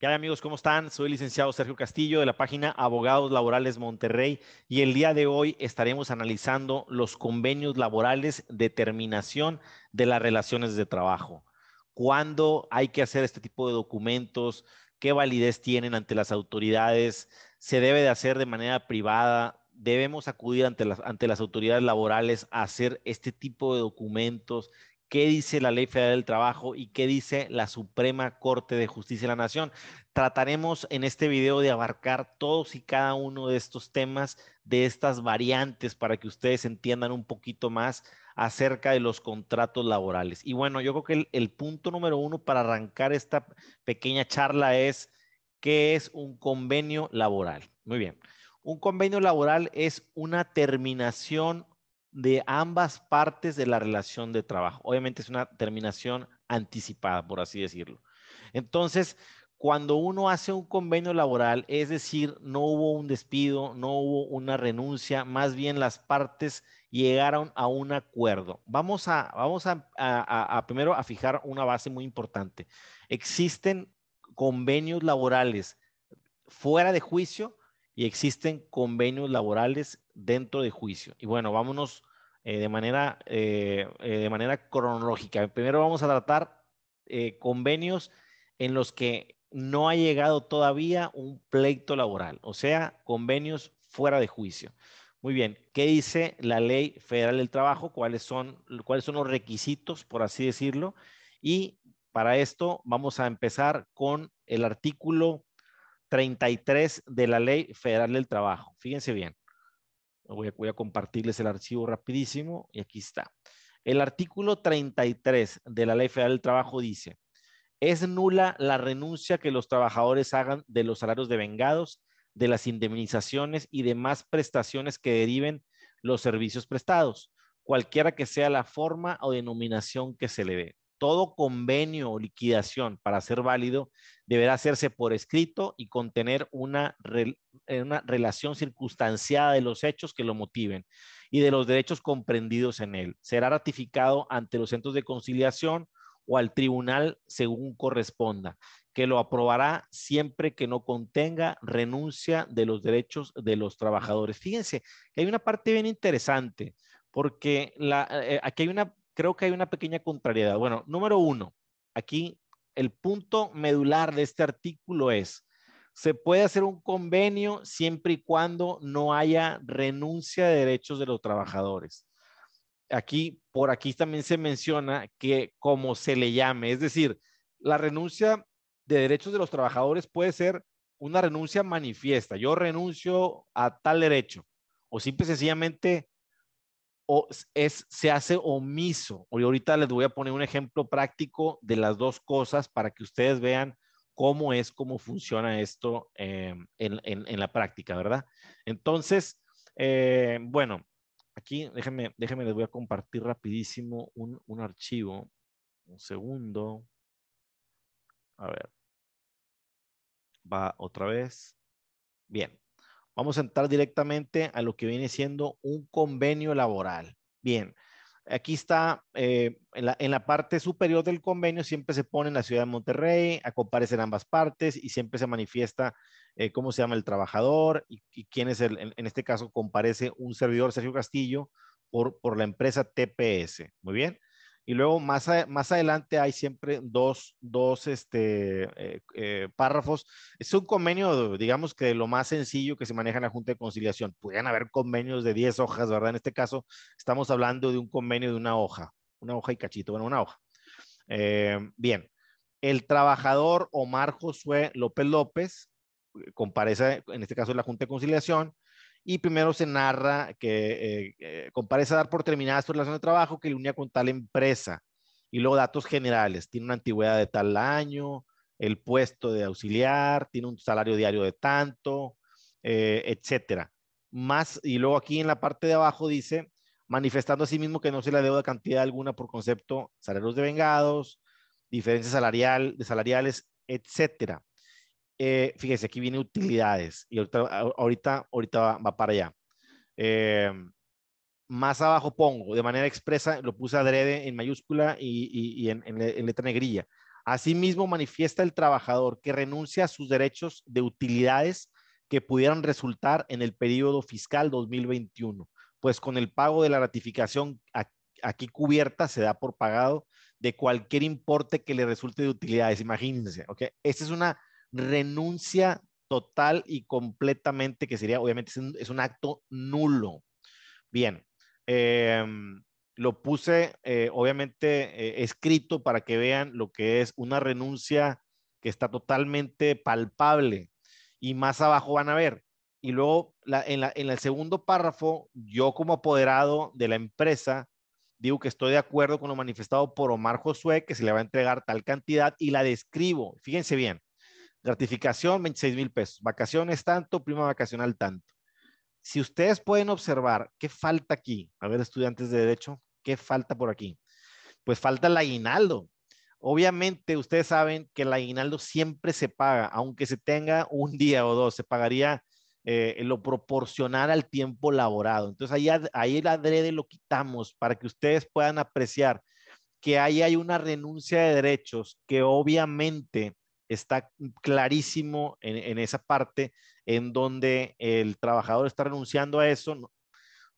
¿Qué amigos? ¿Cómo están? Soy licenciado Sergio Castillo de la página Abogados Laborales Monterrey y el día de hoy estaremos analizando los convenios laborales de terminación de las relaciones de trabajo. ¿Cuándo hay que hacer este tipo de documentos? ¿Qué validez tienen ante las autoridades? ¿Se debe de hacer de manera privada? ¿Debemos acudir ante las autoridades laborales a hacer este tipo de documentos? Qué dice la Ley Federal del Trabajo y qué dice la Suprema Corte de Justicia de la Nación. Trataremos en este video de abarcar todos y cada uno de estos temas, de estas variantes, para que ustedes entiendan un poquito más acerca de los contratos laborales. Y bueno, yo creo que el, punto número uno para arrancar esta pequeña charla es, ¿qué es un convenio laboral? Muy bien. Un convenio laboral es una terminación de ambas partes de la relación de trabajo. Obviamente es una terminación anticipada, por así decirlo. Entonces, cuando uno hace un convenio laboral, es decir, no hubo un despido, no hubo una renuncia, más bien las partes llegaron a un acuerdo. Vamos a, vamos a, primero a fijar una base muy importante. Existen convenios laborales fuera de juicio y existen convenios laborales dentro de juicio. Y bueno, vámonos eh, de, manera, eh, eh, de manera cronológica. Primero vamos a tratar convenios en los que no ha llegado todavía un pleito laboral, o sea, convenios fuera de juicio. Muy bien, ¿qué dice la Ley Federal del Trabajo? ¿Cuáles son, cuáles son los requisitos, por así decirlo? Y para esto vamos a empezar con el artículo 33 de la Ley Federal del Trabajo. Fíjense bien. Voy a, compartirles el archivo rapidísimo y aquí está. El artículo 33 de la Ley Federal del Trabajo dice, es nula la renuncia que los trabajadores hagan de los salarios de vengados, de las indemnizaciones y demás prestaciones que deriven los servicios prestados, cualquiera que sea la forma o denominación que se le dé todo convenio o liquidación para ser válido deberá hacerse por escrito y contener una, eh, una relación circunstanciada de los hechos que lo motiven y de los derechos comprendidos en él. Será ratificado ante los centros de conciliación o al tribunal según corresponda, que lo aprobará siempre que no contenga renuncia de los derechos de los trabajadores. Fíjense que hay una parte bien interesante, porque eh, aquí hay una creo que hay una pequeña contrariedad. Bueno, número uno, aquí el punto medular de este artículo es, se puede hacer un convenio siempre y cuando no haya renuncia de derechos de los trabajadores. Aquí, por aquí también se menciona que como se le llame, es decir, la renuncia de derechos de los trabajadores puede ser una renuncia manifiesta. Yo renuncio a tal derecho o simple y sencillamente o es, se hace omiso. Y ahorita les voy a poner un ejemplo práctico de las dos cosas para que ustedes vean cómo es, cómo funciona esto eh, en, la práctica, ¿verdad? Entonces, eh, bueno, aquí déjenme, déjenme, les voy a compartir rapidísimo un, un archivo. Un segundo. A ver. Va otra vez. Bien. Vamos a entrar directamente a lo que viene siendo un convenio laboral. Bien, aquí está, eh, en, la, parte superior del convenio siempre se pone en la ciudad de Monterrey, a comparecer ambas partes y siempre se manifiesta eh, cómo se llama el trabajador y, quién es el, en, este caso comparece un servidor, Sergio Castillo, por, por la empresa TPS. Muy bien. Y luego más, más adelante hay siempre dos, dos este, eh, eh, párrafos. Es un convenio, digamos que lo más sencillo que se maneja en la Junta de Conciliación. Pueden haber convenios de 10 hojas, ¿verdad? En este caso estamos hablando de un convenio de una hoja, una hoja y cachito, bueno, una hoja. Eh, bien, el trabajador Omar Josué López López comparece, en este caso en la Junta de Conciliación, y primero se narra que eh, eh, comparece a dar por terminada su relación de trabajo que le unía con tal empresa y luego datos generales, tiene una antigüedad de tal año, el puesto de auxiliar, tiene un salario diario de tanto, eh, etcétera. Más, y luego aquí en la parte de abajo dice, manifestando a sí mismo que no se le deuda cantidad alguna por concepto salarios de vengados, diferencias salarial, de salariales, etcétera. Eh, fíjese, aquí viene utilidades y ahorita, ahorita, va, para allá. Eh, más abajo pongo, de manera expresa, lo puse adrede en mayúscula y, en, letra negrilla. Asimismo, manifiesta el trabajador que renuncia a sus derechos de utilidades que pudieran resultar en el periodo fiscal 2021, pues con el pago de la ratificación aquí cubierta se da por pagado de cualquier importe que le resulte de utilidades. Imagínense, ¿ok? Esta es una renuncia total y completamente que sería, obviamente, es un, acto nulo. Bien, em, lo puse, eh, obviamente, eh, escrito para que vean lo que es una renuncia que está totalmente palpable. Y más abajo van a ver. Y luego, en, en el segundo párrafo, yo como apoderado de la empresa, digo que estoy de acuerdo con lo manifestado por Omar Josué, que se le va a entregar tal cantidad y la describo. Fíjense bien, gratificación 26 mil pesos, vacaciones tanto, prima vacacional tanto. Si ustedes pueden observar, ¿qué falta aquí? A ver, estudiantes de derecho, ¿qué falta por aquí? Pues falta el aguinaldo. Obviamente, ustedes saben que el aguinaldo siempre se paga, aunque se tenga un día o dos, se pagaría eh, lo proporcional al tiempo laborado. Entonces ahí, ahí el adrede lo quitamos para que ustedes puedan apreciar que ahí hay una renuncia de derechos que obviamente está clarísimo en, esa parte en donde el trabajador está renunciando a eso.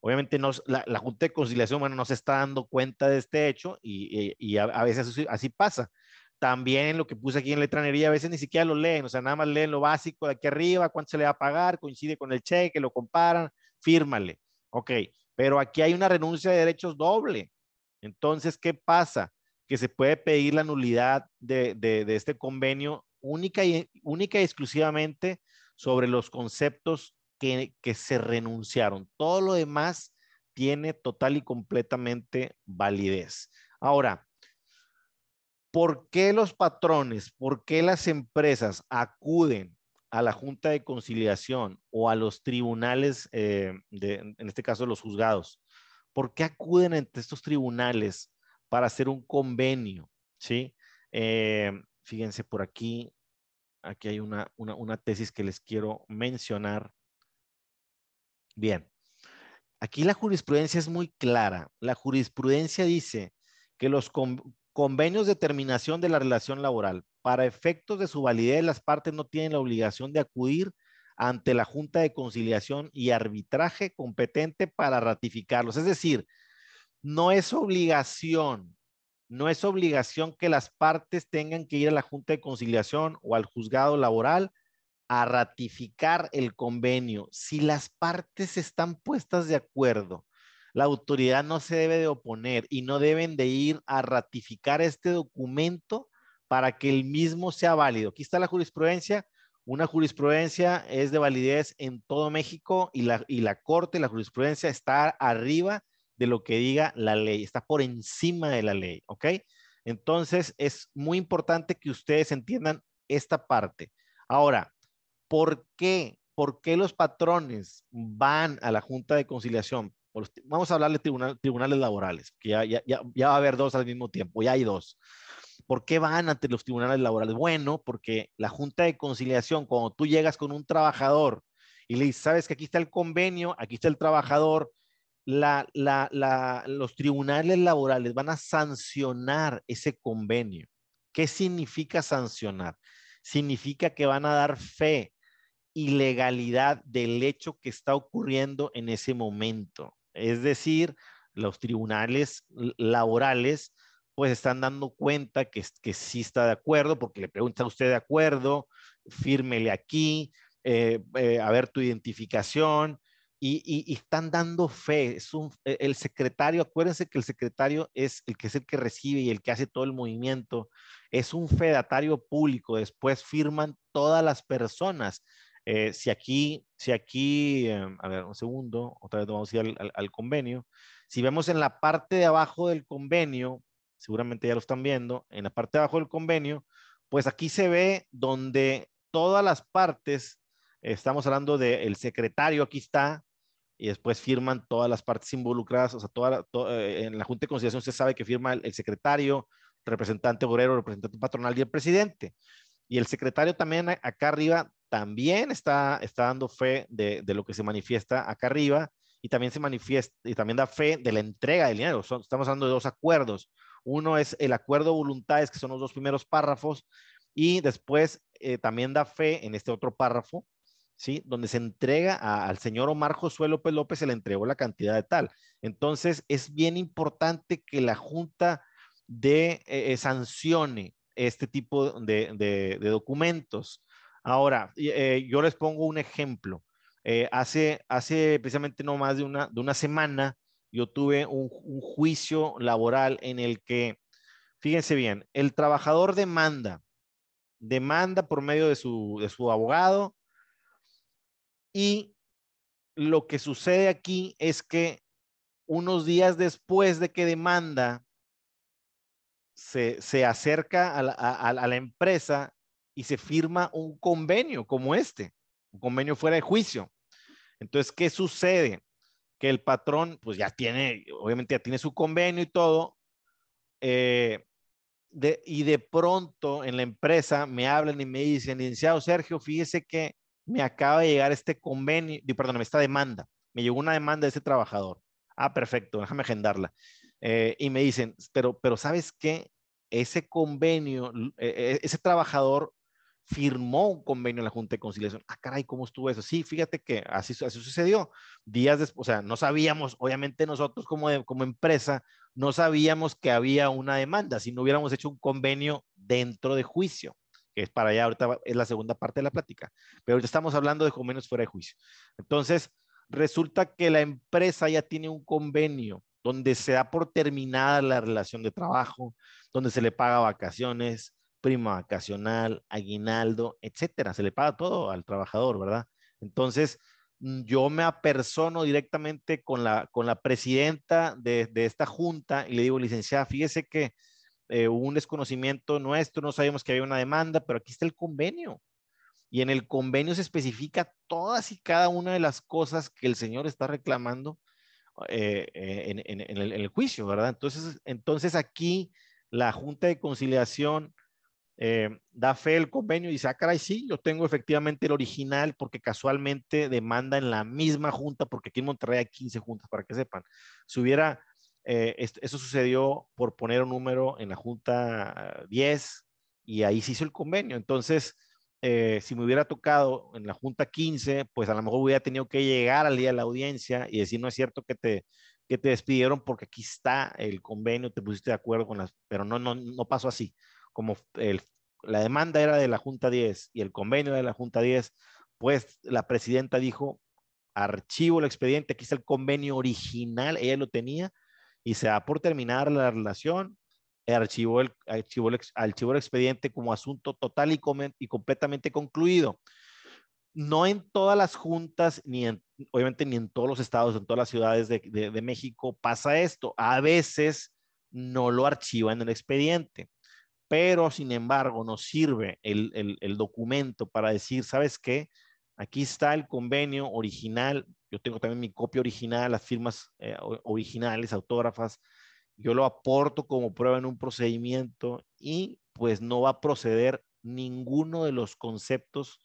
Obviamente no, la, Junta de Conciliación no se está dando cuenta de este hecho y, a, a, veces así pasa. También lo que puse aquí en letranería, a veces ni siquiera lo leen, o sea, nada más leen lo básico de aquí arriba, cuánto se le va a pagar, coincide con el cheque, lo comparan, fírmale. Ok, pero aquí hay una renuncia de derechos doble. Entonces, ¿qué pasa? Que se puede pedir la nulidad de, de, este convenio única y, única exclusivamente sobre los conceptos que, que se renunciaron. Todo lo demás tiene total y completamente validez. Ahora, ¿Por qué los patrones, por qué las empresas acuden a la Junta de Conciliación o a los tribunales, eh, en este caso los juzgados? ¿Por qué acuden ante estos tribunales para hacer un convenio? ¿Sí? Eh, fíjense por aquí, aquí hay una, una tesis que les quiero mencionar. Bien, aquí la jurisprudencia es muy clara. La jurisprudencia dice que los, Convenios de terminación de la relación laboral. Para efectos de su validez, las partes no tienen la obligación de acudir ante la Junta de Conciliación y Arbitraje competente para ratificarlos. Es decir, no es obligación, no es obligación que las partes tengan que ir a la Junta de Conciliación o al juzgado laboral a ratificar el convenio. Si las partes están puestas de acuerdo la autoridad no se debe de oponer y no deben de ir a ratificar este documento para que el mismo sea válido. Aquí está la jurisprudencia. Una jurisprudencia es de validez en todo México y la, y la corte, la jurisprudencia está arriba de lo que diga la ley, está por encima de la ley, ¿ok? Entonces es muy importante que ustedes entiendan esta parte. Ahora, ¿por qué? ¿Por qué los patrones van a la Junta de Conciliación? vamos a hablar de tribunales laborales, que ya, ya, ya, va a haber dos al mismo tiempo, ya hay dos. ¿Por qué van ante los tribunales laborales? Bueno, porque la Junta de Conciliación, cuando tú llegas con un trabajador y le dices, sabes que aquí está el convenio, aquí está el trabajador, la, los tribunales laborales van a sancionar ese convenio. ¿Qué significa sancionar? Significa que van a dar fe y legalidad del hecho que está ocurriendo en ese momento. Es decir, los tribunales laborales pues están dando cuenta que, que sí está de acuerdo, porque le pregunta a usted de acuerdo, fírmele aquí, eh, eh, a ver tu identificación, y, están dando fe. Es un, e, el secretario, acuérdense que el secretario es el que es el que recibe y el que hace todo el movimiento, es un fedatario público, después firman todas las personas. Eh, si aquí, si aquí, em, a ver, un segundo, otra vez vamos a ir al, convenio. Si vemos en la parte de abajo del convenio, seguramente ya lo están viendo, en la parte de abajo del convenio, pues aquí se ve donde todas las partes, estamos hablando del secretario, aquí está, y después firman todas las partes involucradas, o sea, toda, eh, en la Junta de Conciliación se sabe que firma el, secretario, representante obrero, representante patronal y el presidente. Y el secretario también acá arriba también está, está dando fe de, de, lo que se manifiesta acá arriba y también se manifiesta y también da fe de la entrega del dinero. estamos hablando de dos acuerdos. Uno es el acuerdo de voluntades, que son los dos primeros párrafos, y después eh, también da fe en este otro párrafo, ¿sí? Donde se entrega al señor Omar Josué López López, se le entregó la cantidad de tal. Entonces, es bien importante que la Junta de eh, sancione este tipo de, documentos. Ahora, eh, yo les pongo un ejemplo. hace, hace precisamente no más de una, de una semana, yo tuve un, un, juicio laboral en el que, fíjense bien, el trabajador demanda demanda por medio de su, de su abogado y lo que sucede aquí es que unos días después de que demanda, se, se acerca a la, a la, empresa y se firma un convenio como este, un convenio fuera de juicio. Entonces, ¿qué sucede? Que el patrón, pues ya tiene, obviamente ya tiene su convenio y todo, eh, y de pronto en la empresa me hablan y me dicen, licenciado Sergio, fíjese que me acaba de llegar este convenio, perdón, esta demanda. Me llegó una demanda de ese trabajador. Ah, perfecto, déjame agendarla. Eh, y me dicen, pero, pero ¿sabes qué? Ese convenio, e, e, ese trabajador firmó un convenio en la Junta de Conciliación. Ah, caray, ¿cómo estuvo eso? Sí, fíjate que así, así sucedió. Días después, o sea, no sabíamos, obviamente nosotros como, como empresa, no sabíamos que había una demanda, si no hubiéramos hecho un convenio dentro de juicio, que es para allá, ahorita es la segunda parte de la plática, pero ahorita estamos hablando de convenios fuera de juicio. Entonces, resulta que la empresa ya tiene un convenio donde se da por terminada la relación de trabajo, donde se le paga vacaciones, prima vacacional, aguinaldo, etcétera. Se le paga todo al trabajador, ¿verdad? Entonces, mm, yo me apersono directamente con la, con la presidenta de, esta junta y le digo, licenciada, fíjese que eh, un desconocimiento nuestro, no sabíamos que había una demanda, pero aquí está el convenio. Y en el convenio se especifica todas y cada una de las cosas que el señor está reclamando eh, eh, en, el, en, el, juicio, ¿verdad? Entonces, entonces aquí la Junta de Conciliación eh, da fe el convenio y dice, ah, caray, sí, yo tengo efectivamente el original porque casualmente demanda en la misma junta, porque aquí en Monterrey hay 15 juntas, para que sepan. Si hubiera, eh, eso sucedió por poner un número en la junta 10 y ahí se hizo el convenio. Entonces, eh, si me hubiera tocado en la junta 15, pues a lo mejor hubiera tenido que llegar al día de la audiencia y decir, no es cierto que te, que te despidieron porque aquí está el convenio, te pusiste de acuerdo con las, pero no, no, no pasó así como la demanda era de la Junta 10 y el convenio de la Junta 10, pues la presidenta dijo, archivo el expediente, aquí está el convenio original, ella lo tenía, y se da por terminar la relación, archivó el, archivó el, archivó el expediente como asunto total y, y completamente concluido. No en todas las juntas, ni en, obviamente ni en todos los estados, en todas las ciudades de, de México pasa esto. A veces no lo archivan en el expediente pero sin embargo nos sirve el, documento para decir, ¿sabes qué? Aquí está el convenio original, yo tengo también mi copia original, las firmas eh, originales, autógrafas, yo lo aporto como prueba en un procedimiento y pues no va a proceder ninguno de los conceptos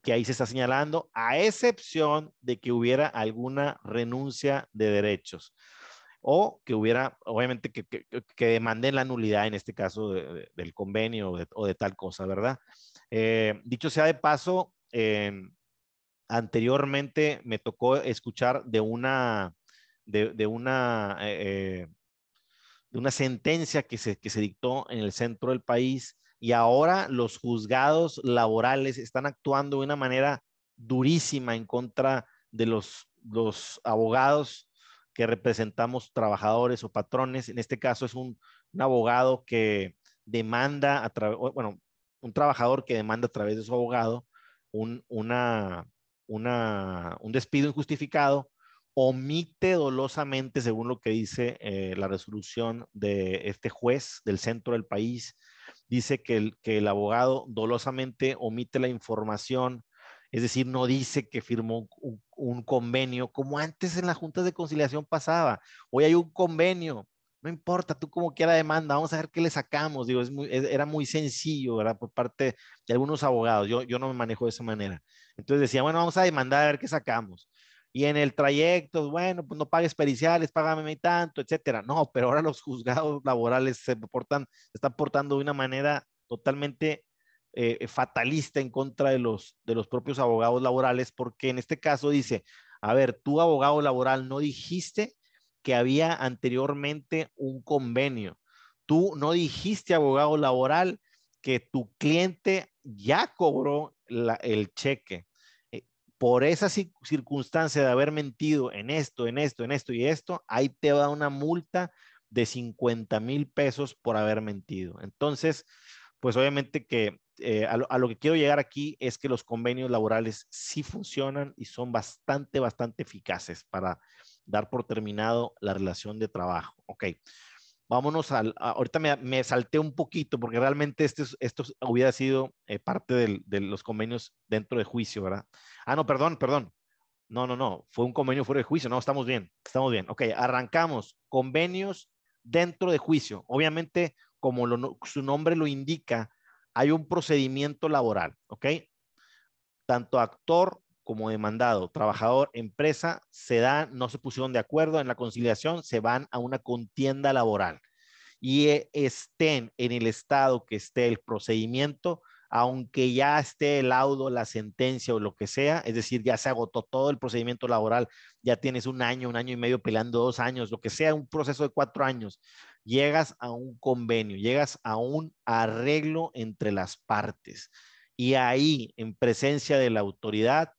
que ahí se está señalando, a excepción de que hubiera alguna renuncia de derechos o que hubiera, obviamente, que, que, demanden la nulidad en este caso del convenio o de, tal cosa, ¿verdad? Eh, dicho sea de paso, em, anteriormente me tocó escuchar de una, de, una, eh, eh, de una sentencia que se, que se dictó en el centro del país y ahora los juzgados laborales están actuando de una manera durísima en contra de los, los abogados que representamos trabajadores o patrones. En este caso es un, abogado que demanda a través, bueno, un trabajador que demanda a través de su abogado un, una, una, un despido injustificado, omite dolosamente, según lo que dice eh, la resolución de este juez del centro del país, dice que el, que el abogado dolosamente omite la información es decir, no dice que firmó un, convenio como antes en las juntas de conciliación pasaba. Hoy hay un convenio, no importa, tú como quiera demanda, vamos a ver qué le sacamos. Digo, es era muy sencillo, ¿verdad? Por parte de algunos abogados. Yo, yo no me manejo de esa manera. Entonces decía, bueno, vamos a demandar a ver qué sacamos. y en el trayecto, bueno, pues no pagues periciales, págame tanto, etcétera. No, pero ahora los juzgados laborales se portan, se están portando de una manera totalmente eh, fatalista en contra de los, de los propios abogados laborales, porque en este caso dice, a ver, tú abogado laboral no dijiste que había anteriormente un convenio. Tú no dijiste, abogado laboral, que tu cliente ya cobró el cheque por esa circunstancia de haber mentido en esto, en esto, en esto y esto, ahí te va una multa de 50 mil pesos por haber mentido. Entonces, pues obviamente que eh, a, lo, que quiero llegar aquí es que los convenios laborales sí funcionan y son bastante, bastante eficaces para dar por terminado la relación de trabajo. Ok, vámonos al, ahorita me, salté un poquito porque realmente este, esto hubiera sido eh, parte de los convenios dentro de juicio, ¿verdad? Ah, no, perdón, perdón. No, no, no, fue un convenio fuera de juicio, no, estamos bien, estamos bien. Ok, arrancamos, convenios dentro de juicio. Obviamente, como su nombre lo indica, hay un procedimiento laboral, ¿ok? Tanto actor como demandado, trabajador, empresa, se dan, no se pusieron de acuerdo en la conciliación, se van a una contienda laboral y eh, estén en el estado que esté el procedimiento, aunque ya esté el laudo, la sentencia o lo que sea, es decir, ya se agotó todo el procedimiento laboral, ya tienes un año, un año y medio peleando, dos años, lo que sea, un proceso de cuatro años, llegas a un convenio, llegas a un arreglo entre las partes. Y ahí, en presencia de la autoridad,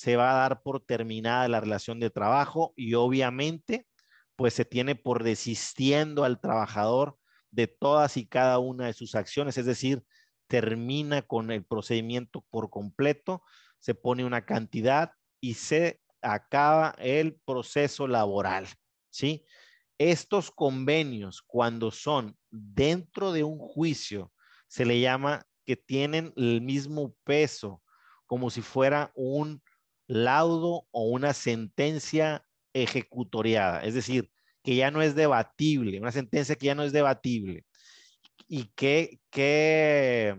se va a dar por terminada la relación de trabajo y obviamente pues se tiene por desistiendo al trabajador de todas y cada una de sus acciones, es decir, termina con el procedimiento por completo, se pone una cantidad y se acaba el proceso laboral, ¿sí? Estos convenios, cuando son dentro de un juicio, se le llama que tienen el mismo peso, como si fuera un laudo o una sentencia ejecutoriada, es decir, que ya no es debatible, una sentencia que ya no es debatible. ¿Y qué, qué,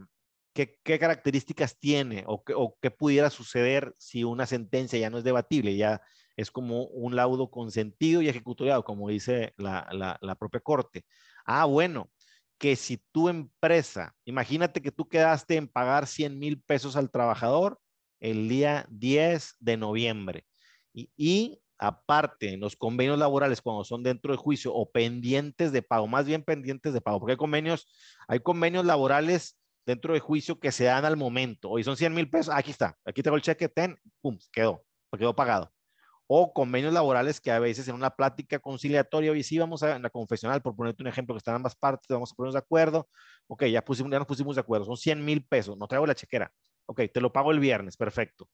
qué, características tiene o, o, qué pudiera suceder si una sentencia ya no es debatible? Ya es como un laudo consentido y ejecutoriado, como dice la, la, la propia corte. Ah, bueno, que si tu empresa, imagínate que tú quedaste en pagar 100 mil pesos al trabajador el día 10 de noviembre. Y, aparte, en los convenios laborales, cuando son dentro de juicio o pendientes de pago, más bien pendientes de pago, porque hay convenios, hay convenios laborales dentro de juicio que se dan al momento. Hoy son 100 mil pesos, aquí está, aquí tengo el cheque, ten, pum, quedó, quedó pagado. O convenios laborales que a veces en una plática conciliatoria, hoy sí vamos a en la confesional, por ponerte un ejemplo que están ambas partes, vamos a ponernos de acuerdo. Ok, ya, pusimos, ya nos pusimos de acuerdo, son 100 mil pesos, no traigo la chequera. Ok, te lo pago el viernes, perfecto.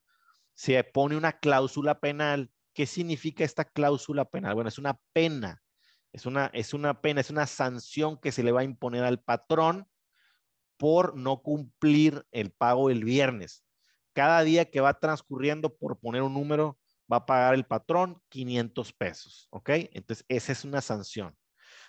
Se pone una cláusula penal. ¿Qué significa esta cláusula penal? Bueno, es una pena. Es una, es una pena, es una sanción que se le va a imponer al patrón por no cumplir el pago el viernes. Cada día que va transcurriendo, por poner un número, va a pagar el patrón 500 pesos, ¿ok? Entonces, esa es una sanción.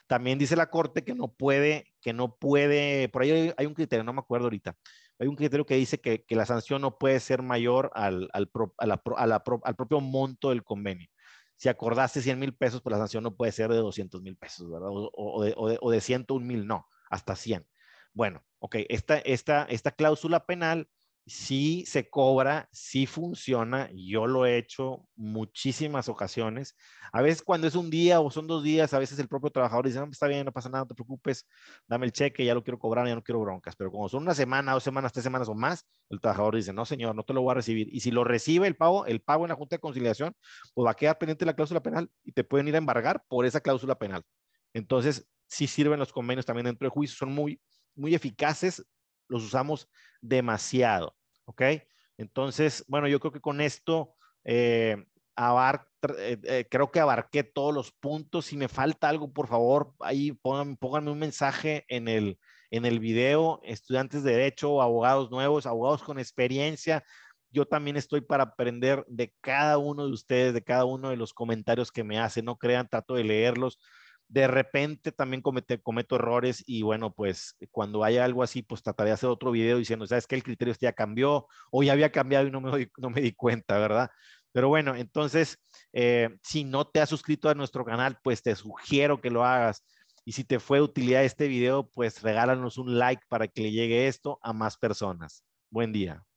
También dice la corte que no puede, que no puede, por ahí hay un criterio, no me acuerdo ahorita, hay un criterio que dice que, la sanción no puede ser mayor al, al, propio monto del convenio. Si acordaste 100 mil pesos, pues la sanción no puede ser de 200 mil pesos, ¿verdad? O, de, o, de, 101 mil, no, hasta 100. Bueno, ok, esta, esta, esta cláusula penal sí se cobra, sí funciona. Yo lo he hecho muchísimas ocasiones. A veces cuando es un día o son dos días, a veces el propio trabajador dice, no, está bien, no pasa nada, no te preocupes, dame el cheque, ya lo quiero cobrar, ya no quiero broncas. Pero como son una semana, dos semanas, tres semanas o más, el trabajador dice, no, señor, no te lo voy a recibir. Y si lo recibe el pago, el pago en la Junta de Conciliación, pues va a quedar pendiente la cláusula penal y te pueden ir a embargar por esa cláusula penal. Entonces, sí sirven los convenios también dentro de juicio, son muy, muy eficaces, los usamos demasiado. ¿Ok? Entonces, bueno, yo creo que con esto eh, eh, eh, creo que abarqué todos los puntos. Si me falta algo, por favor, ahí pónganme, un mensaje en el, en el video, estudiantes de derecho, abogados nuevos, abogados con experiencia. Yo también estoy para aprender de cada uno de ustedes, de cada uno de los comentarios que me hacen. No crean, trato de leerlos de repente también comete, cometo errores y bueno, pues cuando haya algo así, pues trataré de hacer otro video diciendo, ¿sabes que El criterio este ya cambió o ya había cambiado y no me, no me di cuenta, ¿verdad? Pero bueno, entonces, eh, si no te has suscrito a nuestro canal, pues te sugiero que lo hagas. Y si te fue de utilidad este video, pues regálanos un like para que le llegue esto a más personas. Buen día.